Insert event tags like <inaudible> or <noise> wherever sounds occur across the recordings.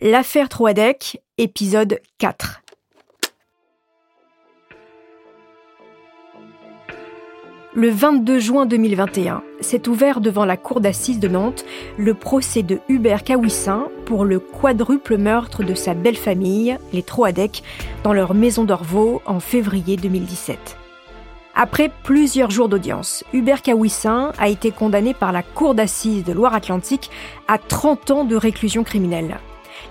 L'affaire Troadec, épisode 4. Le 22 juin 2021, s'est ouvert devant la cour d'assises de Nantes le procès de Hubert Kawissin pour le quadruple meurtre de sa belle famille, les Troadec, dans leur maison d'Orvaux en février 2017. Après plusieurs jours d'audience, Hubert Kawissin a été condamné par la cour d'assises de Loire-Atlantique à 30 ans de réclusion criminelle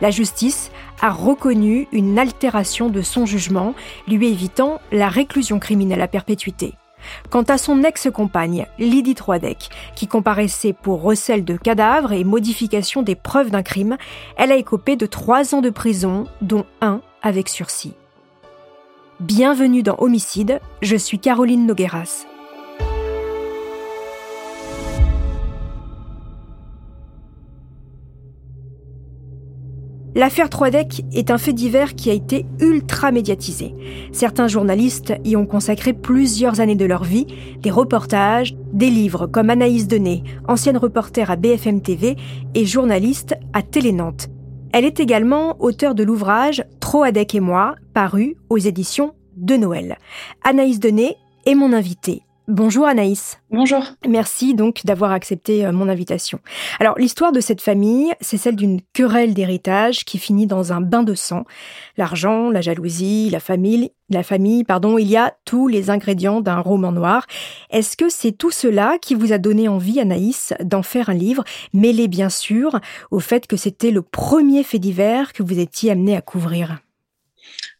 la justice a reconnu une altération de son jugement, lui évitant la réclusion criminelle à perpétuité. Quant à son ex-compagne, Lydie Troidec, qui comparaissait pour recel de cadavres et modification des preuves d'un crime, elle a écopé de trois ans de prison, dont un avec sursis. Bienvenue dans Homicide, je suis Caroline Nogueras. L'affaire Troidec est un fait divers qui a été ultra médiatisé. Certains journalistes y ont consacré plusieurs années de leur vie, des reportages, des livres comme Anaïs Denet, ancienne reporter à BFM TV et journaliste à Télé Nantes. Elle est également auteure de l'ouvrage Troadec et moi, paru aux éditions de Noël. Anaïs Denet est mon invitée. Bonjour Anaïs. Bonjour. Merci donc d'avoir accepté euh, mon invitation. Alors l'histoire de cette famille, c'est celle d'une querelle d'héritage qui finit dans un bain de sang. L'argent, la jalousie, la famille, la famille, pardon, il y a tous les ingrédients d'un roman noir. Est-ce que c'est tout cela qui vous a donné envie Anaïs d'en faire un livre, mêlé bien sûr au fait que c'était le premier fait divers que vous étiez amené à couvrir?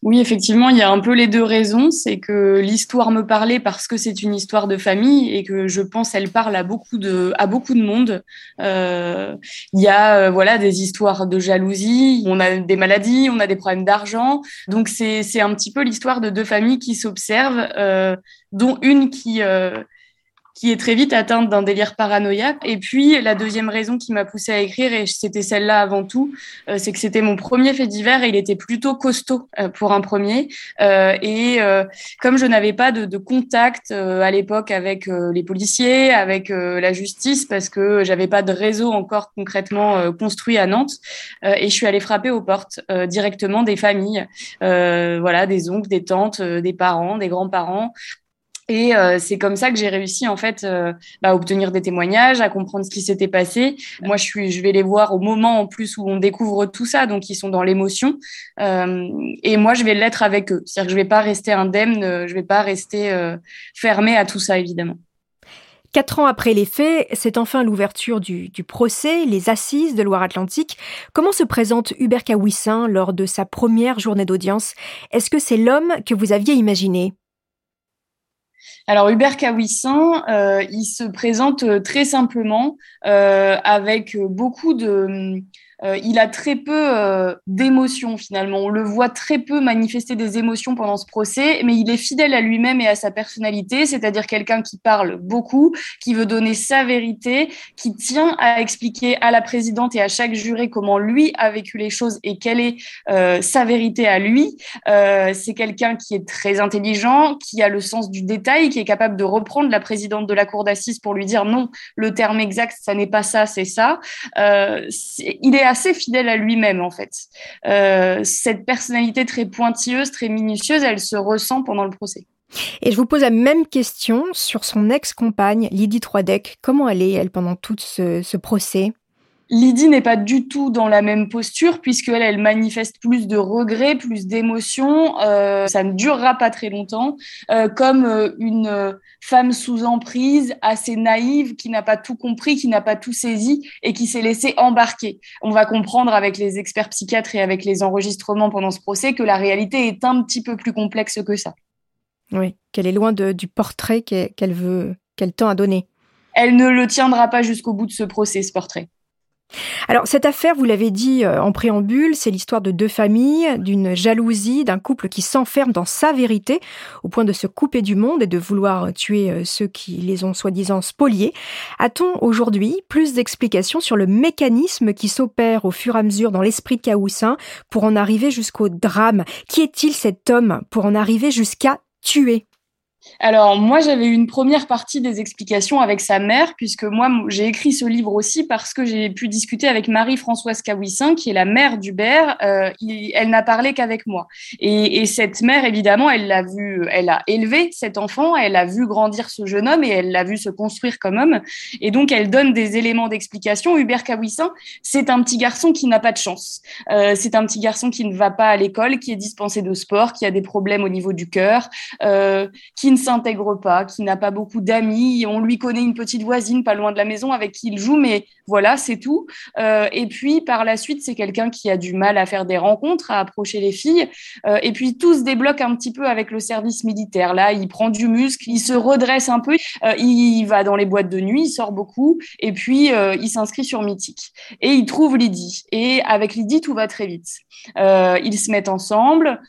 Oui, effectivement, il y a un peu les deux raisons. C'est que l'histoire me parlait parce que c'est une histoire de famille et que je pense elle parle à beaucoup de, à beaucoup de monde. Euh, il y a euh, voilà des histoires de jalousie, on a des maladies, on a des problèmes d'argent. Donc c'est un petit peu l'histoire de deux familles qui s'observent, euh, dont une qui qui est très vite atteinte d'un délire paranoïaque. Et puis, la deuxième raison qui m'a poussée à écrire, et c'était celle-là avant tout, euh, c'est que c'était mon premier fait divers et il était plutôt costaud euh, pour un premier. Euh, et comme je n'avais pas de, de contact à l'époque avec les policiers, avec la justice, parce que j'avais pas de réseau encore concrètement construit à Nantes, et je suis allée frapper aux portes directement des familles, voilà, des oncles, des tantes, des parents, des grands-parents, et euh, c'est comme ça que j'ai réussi en fait euh, bah, à obtenir des témoignages, à comprendre ce qui s'était passé. Moi, je suis, je vais les voir au moment en plus où on découvre tout ça, donc ils sont dans l'émotion. Euh, et moi, je vais l'être avec eux. C'est-à-dire que je vais pas rester indemne, je vais pas rester fermée à tout ça, évidemment. Quatre ans après les faits, c'est enfin l'ouverture du, du, procès, les assises de Loire-Atlantique. Comment se présente Hubert Kawissin lors de sa première journée d'audience? Est-ce que c'est l'homme que vous aviez imaginé? Alors Hubert Kawissin, euh, il se présente euh, très simplement euh, avec beaucoup de il a très peu euh, d'émotions finalement. On le voit très peu manifester des émotions pendant ce procès, mais il est fidèle à lui-même et à sa personnalité, c'est-à-dire quelqu'un qui parle beaucoup, qui veut donner sa vérité, qui tient à expliquer à la présidente et à chaque juré comment lui a vécu les choses et quelle est euh, sa vérité à lui. C'est quelqu'un qui est très intelligent, qui a le sens du détail, qui est capable de reprendre la présidente de la cour d'assises pour lui dire non, le terme exact, ça n'est pas ça, c'est ça. il est assez fidèle à lui-même en fait. Euh, cette personnalité très pointilleuse, très minutieuse, elle se ressent pendant le procès. Et je vous pose la même question sur son ex-compagne, Lydie Troidec. Comment elle est, elle, pendant tout ce procès? Lydie n'est pas du tout dans la même posture puisqu'elle, elle manifeste plus de regrets, plus d'émotions. Euh, ça ne durera pas très longtemps, euh, comme euh, une femme sous emprise, assez naïve, qui n'a pas tout compris, qui n'a pas tout saisi et qui s'est laissée embarquer. On va comprendre avec les experts psychiatres et avec les enregistrements pendant ce procès que la réalité est un petit peu plus complexe que ça. Oui, qu'elle est loin de, du portrait qu'elle veut, qu'elle tend à donner. Elle ne le tiendra pas jusqu'au bout de ce procès, ce portrait. Alors cette affaire, vous l'avez dit euh, en préambule, c'est l'histoire de deux familles, d'une jalousie, d'un couple qui s'enferme dans sa vérité au point de se couper du monde et de vouloir tuer euh, ceux qui les ont soi-disant spoliés. A-t-on aujourd'hui plus d'explications sur le mécanisme qui s'opère au fur et à mesure dans l'esprit de Caoussin pour en arriver jusqu'au drame? Qui est-il cet homme pour en arriver jusqu'à tuer? Alors moi j'avais une première partie des explications avec sa mère puisque moi j'ai écrit ce livre aussi parce que j'ai pu discuter avec Marie-Françoise Caouissin qui est la mère d'Hubert. Euh, elle n'a parlé qu'avec moi et, et, cette mère évidemment elle l'a vu, elle a élevé cet enfant, elle a vu grandir ce jeune homme et elle l'a vu se construire comme homme et donc elle donne des éléments d'explication. Hubert Caouissin c'est un petit garçon qui n'a pas de chance. Euh, c'est un petit garçon qui ne va pas à l'école, qui est dispensé de sport, qui a des problèmes au niveau du cœur, euh, qui ne s'intègre pas, qui n'a pas beaucoup d'amis. On lui connaît une petite voisine pas loin de la maison avec qui il joue, mais voilà, c'est tout. Euh, et puis par la suite, c'est quelqu'un qui a du mal à faire des rencontres, à approcher les filles. Euh, et puis tout se débloque un petit peu avec le service militaire. Là, il prend du muscle, il se redresse un peu, euh, il va dans les boîtes de nuit, il sort beaucoup, et puis il s'inscrit sur Mythique. Et il trouve Lydie. Et avec Lydie, tout va très vite. ils se mettent ensemble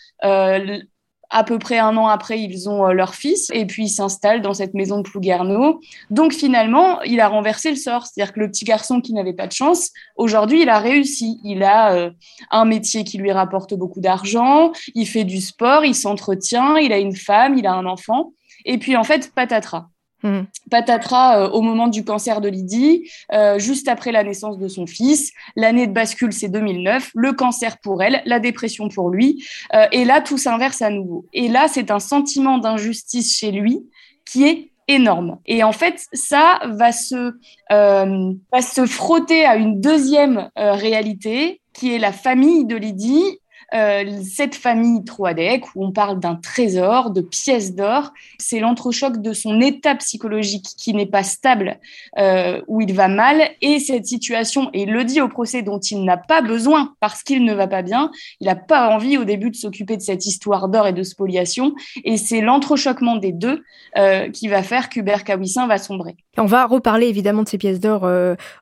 à peu près un an après, ils ont euh, leur fils et puis ils s'installent dans cette maison de Plouguerneau. Donc finalement, il a renversé le sort. C'est-à-dire que le petit garçon qui n'avait pas de chance, aujourd'hui, il a réussi. Il a euh, un métier qui lui rapporte beaucoup d'argent, il fait du sport, il s'entretient, il a une femme, il a un enfant. Et puis en fait, patatras. Mmh. Patatras euh, au moment du cancer de Lydie, euh, juste après la naissance de son fils. L'année de bascule, c'est 2009. Le cancer pour elle, la dépression pour lui. Euh, et là, tout s'inverse à nouveau. Et là, c'est un sentiment d'injustice chez lui qui est énorme. Et en fait, ça va se, va se frotter à une deuxième réalité qui est la famille de Lydie euh, cette famille Troadec, où on parle d'un trésor, de pièces d'or, c'est l'entrechoc de son état psychologique qui n'est pas stable, euh, où il va mal, et cette situation, et le dit au procès dont il n'a pas besoin parce qu'il ne va pas bien, il n'a pas envie au début de s'occuper de cette histoire d'or et de spoliation, et c'est l'entrechoquement des deux euh, qui va faire qu'Hubert Kawissin va sombrer. On va reparler évidemment de ces pièces d'or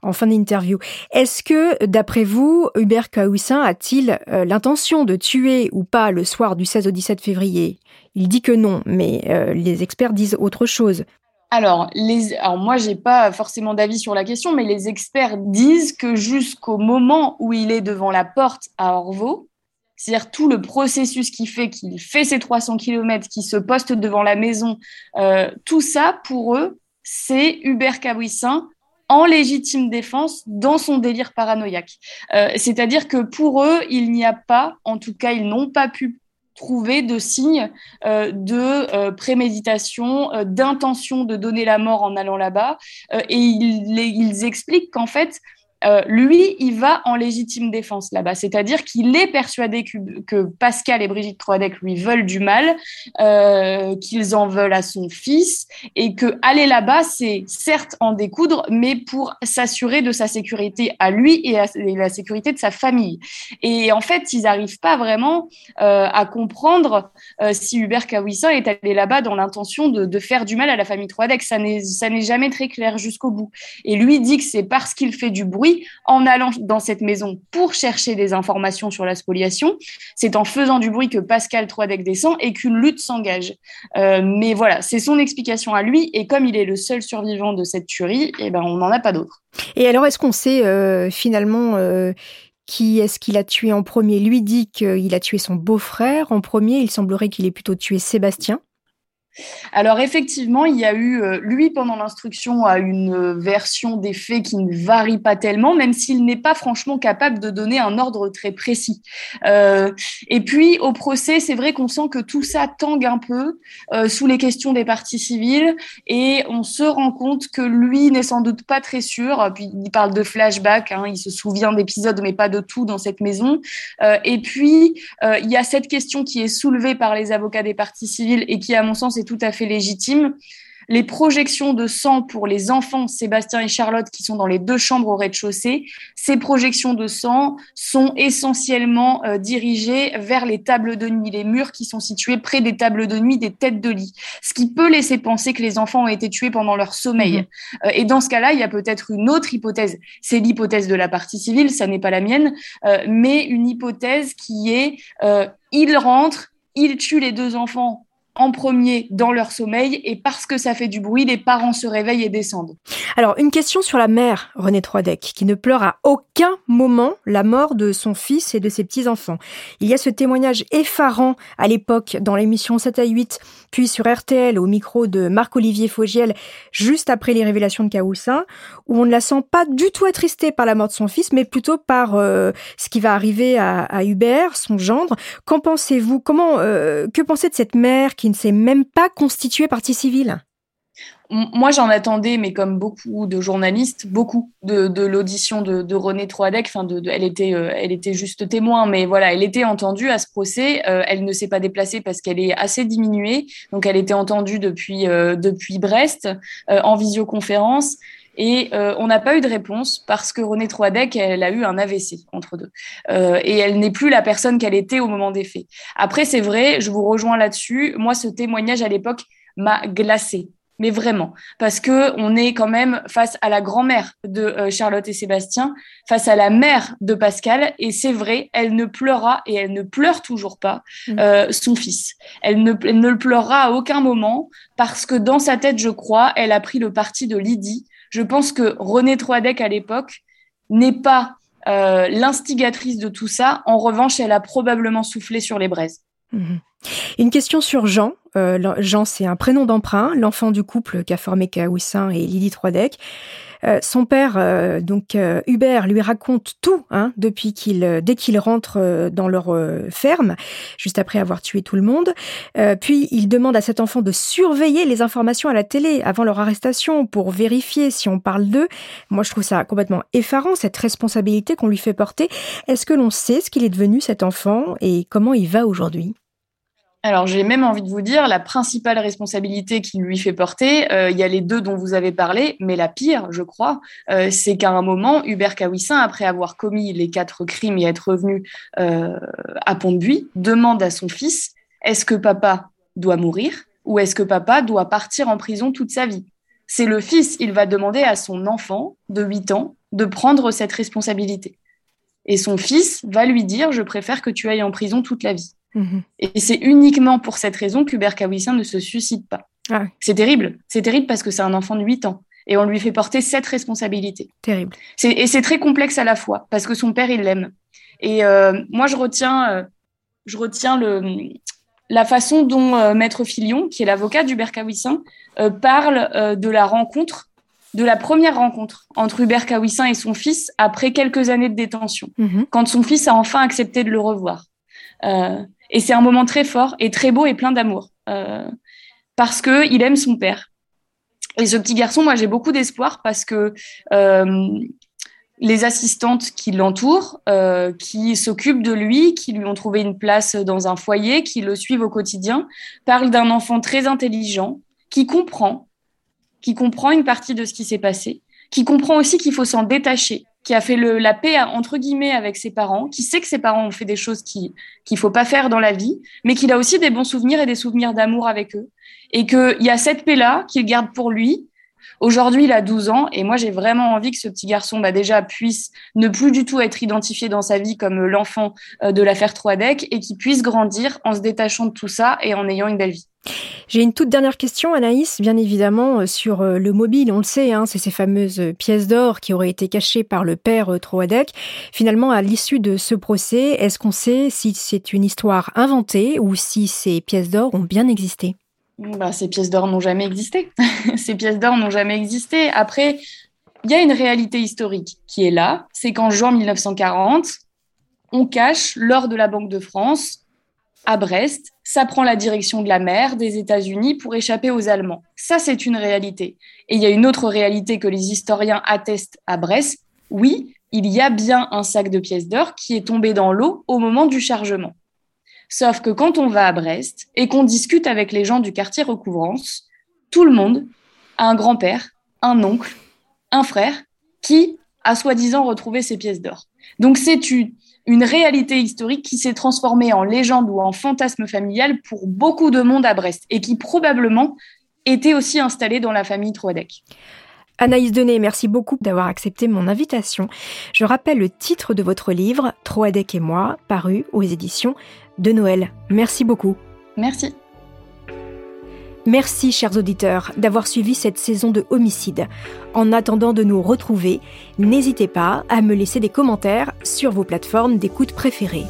en fin d'interview. Est-ce que, d'après vous, Hubert Kawissin a-t-il l'intention de tuer ou pas le soir du 16 au 17 février? Il dit que non, mais euh, les experts disent autre chose. Alors, les, alors moi, j'ai pas forcément d'avis sur la question, mais les experts disent que jusqu'au moment où il est devant la porte à Orvaux, c'est-à-dire tout le processus qui fait qu'il fait ses 300 km, qu'il se poste devant la maison, euh, tout ça, pour eux, c'est Hubert Cabouissin en légitime défense dans son délire paranoïaque. Euh, c'est-à-dire que pour eux, il n'y a pas, en tout cas, ils n'ont pas pu trouver de signes euh, de euh, préméditation, d'intention de donner la mort en allant là-bas. et ils, ils expliquent qu'en fait, euh, lui, il va en légitime défense là-bas. C'est-à-dire qu'il est persuadé que, Pascal et Brigitte Troadec lui veulent du mal, euh, qu'ils en veulent à son fils, et que aller là-bas, c'est certes en découdre, mais pour s'assurer de sa sécurité à lui et à la sécurité de sa famille. Et en fait, ils n'arrivent pas vraiment euh, à comprendre si Hubert Kawissin est allé là-bas dans l'intention de, faire du mal à la famille Troadec. Ça n'est jamais très clair jusqu'au bout. Et lui dit que c'est parce qu'il fait du bruit en allant dans cette maison pour chercher des informations sur la spoliation. C'est en faisant du bruit que Pascal Troidec descend et qu'une lutte s'engage. Euh, mais voilà, c'est son explication à lui. Et comme il est le seul survivant de cette tuerie, eh ben, on n'en a pas d'autre. Et alors, est-ce qu'on sait euh, finalement euh, qui est-ce qu'il a tué en premier? Lui dit qu'il a tué son beau-frère en premier. Il semblerait qu'il ait plutôt tué Sébastien. Alors effectivement, il y a eu, euh, lui pendant l'instruction a une version des faits qui ne varie pas tellement, même s'il n'est pas franchement capable de donner un ordre très précis. Euh, et puis au procès, c'est vrai qu'on sent que tout ça tangue un peu euh, sous les questions des parties civiles, et on se rend compte que lui n'est sans doute pas très sûr. Puis il parle de flashback, hein, il se souvient d'épisodes, mais pas de tout dans cette maison. et puis il y a cette question qui est soulevée par les avocats des parties civiles et qui, à mon sens, est tout à fait légitime. Les projections de sang pour les enfants Sébastien et Charlotte qui sont dans les deux chambres au rez-de-chaussée, ces projections de sang sont essentiellement euh, dirigées vers les tables de nuit, les murs qui sont situés près des tables de nuit des têtes de lit, ce qui peut laisser penser que les enfants ont été tués pendant leur sommeil. Mhm. Euh, et dans ce cas-là, il y a peut-être une autre hypothèse. C'est l'hypothèse de la partie civile, ça n'est pas la mienne, euh, mais une hypothèse qui est il rentre, il tue les deux enfants en premier dans leur sommeil et parce que ça fait du bruit, les parents se réveillent et descendent. Alors, une question sur la mère, René Troidec, qui ne pleure à aucun moment la mort de son fils et de ses petits-enfants. Il y a ce témoignage effarant à l'époque dans l'émission 7 à 8, puis sur RTL au micro de Marc-Olivier Fogiel, juste après les révélations de Caoussin, où on ne la sent pas du tout attristée par la mort de son fils, mais plutôt par euh, ce qui va arriver à, Hubert, son gendre. Qu'en pensez-vous? Comment, euh, que pensez de cette mère qui ne s'est même pas constituée partie civile moi, j'en attendais, mais comme beaucoup de journalistes, beaucoup de, l'audition de, René Troadec. Enfin, de, elle était, euh, elle était juste témoin, mais voilà, elle était entendue à ce procès. Euh, elle ne s'est pas déplacée parce qu'elle est assez diminuée, donc elle était entendue depuis euh, depuis Brest en visioconférence. Et on n'a pas eu de réponse parce que René Troadec, elle a eu un AVC entre deux. et elle n'est plus la personne qu'elle était au moment des faits. Après, c'est vrai, je vous rejoins là-dessus. Moi, ce témoignage à l'époque m'a glacé mais vraiment, parce que on est quand même face à la grand-mère de euh, Charlotte et Sébastien, face à la mère de Pascal, et c'est vrai, elle ne pleura et elle ne pleure toujours pas mm. euh, son fils. Elle ne, ne le pleurera à aucun moment parce que dans sa tête, je crois, elle a pris le parti de Lydie. Je pense que René Troadec à l'époque n'est pas euh, l'instigatrice de tout ça. En revanche, elle a probablement soufflé sur les braises. Mm-hmm. Une question sur Jean. Euh, Jean, c'est un prénom d'emprunt, l'enfant du couple qu'a formé Kaoussin et Lydie Troidec. Euh, son père, euh, donc Hubert, lui raconte tout hein, depuis qu'il, dès qu'il rentre dans leur ferme, juste après avoir tué tout le monde. puis il demande à cet enfant de surveiller les informations à la télé avant leur arrestation pour vérifier si on parle d'eux. Moi, je trouve ça complètement effarant cette responsabilité qu'on lui fait porter. Est-ce que l'on sait ce qu'il est devenu cet enfant et comment il va aujourd'hui? Alors, j'ai même envie de vous dire, la principale responsabilité qu'il lui fait porter, euh, il y a les deux dont vous avez parlé, mais la pire, je crois, euh, c'est qu'à un moment, Hubert Kawissin, après avoir commis les quatre crimes et être revenu euh, à Pont-de-Buis, demande à son fils est-ce que papa doit mourir ou est-ce que papa doit partir en prison toute sa vie? C'est le fils, il va demander à son enfant de 8 ans de prendre cette responsabilité. Et son fils va lui dire je préfère que tu ailles en prison toute la vie. Mhm. Et c'est uniquement pour cette raison qu'Hubert Kawissin ne se suicide pas. Ah c'est terrible. C'est terrible parce que c'est un enfant de 8 ans. Et on lui fait porter cette responsabilité. Terrible. Et c'est très complexe à la fois parce que son père, il l'aime. Et euh, moi, je retiens, euh, je retiens le, la façon dont euh, Maître Filion, qui est l'avocat d'Hubert Kawissin, parle de la rencontre, de la première rencontre entre Hubert Kawissin et son fils après quelques années de détention, mhm. quand son fils a enfin accepté de le revoir. Et c'est un moment très fort et très beau et plein d'amour euh, parce que il aime son père. Et ce petit garçon, moi, j'ai beaucoup d'espoir parce que euh, les assistantes qui l'entourent, euh, qui s'occupent de lui, qui lui ont trouvé une place dans un foyer, qui le suivent au quotidien, parlent d'un enfant très intelligent, qui comprend, qui comprend une partie de ce qui s'est passé, qui comprend aussi qu'il faut s'en détacher, qui a fait le, la paix entre guillemets avec ses parents, qui sait que ses parents ont fait des choses qui qu'il faut pas faire dans la vie, mais qu'il a aussi des bons souvenirs et des souvenirs d'amour avec eux, et qu'il y a cette paix là qu'il garde pour lui. Aujourd'hui, il a 12 ans et moi j'ai vraiment envie que ce petit garçon bah, déjà puisse ne plus du tout être identifié dans sa vie comme l'enfant euh, de l'affaire Troadec et qu'il puisse grandir en se détachant de tout ça et en ayant une belle vie. J'ai une toute dernière question, Anaïs, bien évidemment, euh, sur euh, le mobile. On le sait, hein, c'est ces fameuses pièces d'or qui auraient été cachées par le père euh, Troadec. Finalement, à l'issue de ce procès, est-ce qu'on sait si c'est une histoire inventée ou si ces pièces d'or ont bien existé? Bah, Ces pièces d'or n'ont jamais existé. <laughs> ces pièces d'or n'ont jamais existé. Après, il y a une réalité historique qui est là. C'est qu'en juin 1940, on cache l'or de la Banque de France à Brest, ça prend la direction de la mer des États-Unis pour échapper aux Allemands. Ça, c'est une réalité. Et il y a une autre réalité que les historiens attestent à Brest. Oui, il y a bien un sac de pièces d'or qui est tombé dans l'eau au moment du chargement. Sauf que quand on va à Brest et qu'on discute avec les gens du quartier Recouvrance, tout le monde a un grand-père, un oncle, un frère qui a soi-disant retrouvé ces pièces d'or. Donc c'est une, une réalité historique qui s'est transformée en légende ou en fantasme familial pour beaucoup de monde à Brest et qui probablement était aussi installé dans la famille Troadec. Anaïs Denet, merci beaucoup d'avoir accepté mon invitation. Je rappelle le titre de votre livre, Troadec et moi, paru aux éditions de Noël. Merci beaucoup. Merci. Merci, chers auditeurs, d'avoir suivi cette saison de Homicide. En attendant de nous retrouver, n'hésitez pas à me laisser des commentaires sur vos plateformes d'écoute préférées.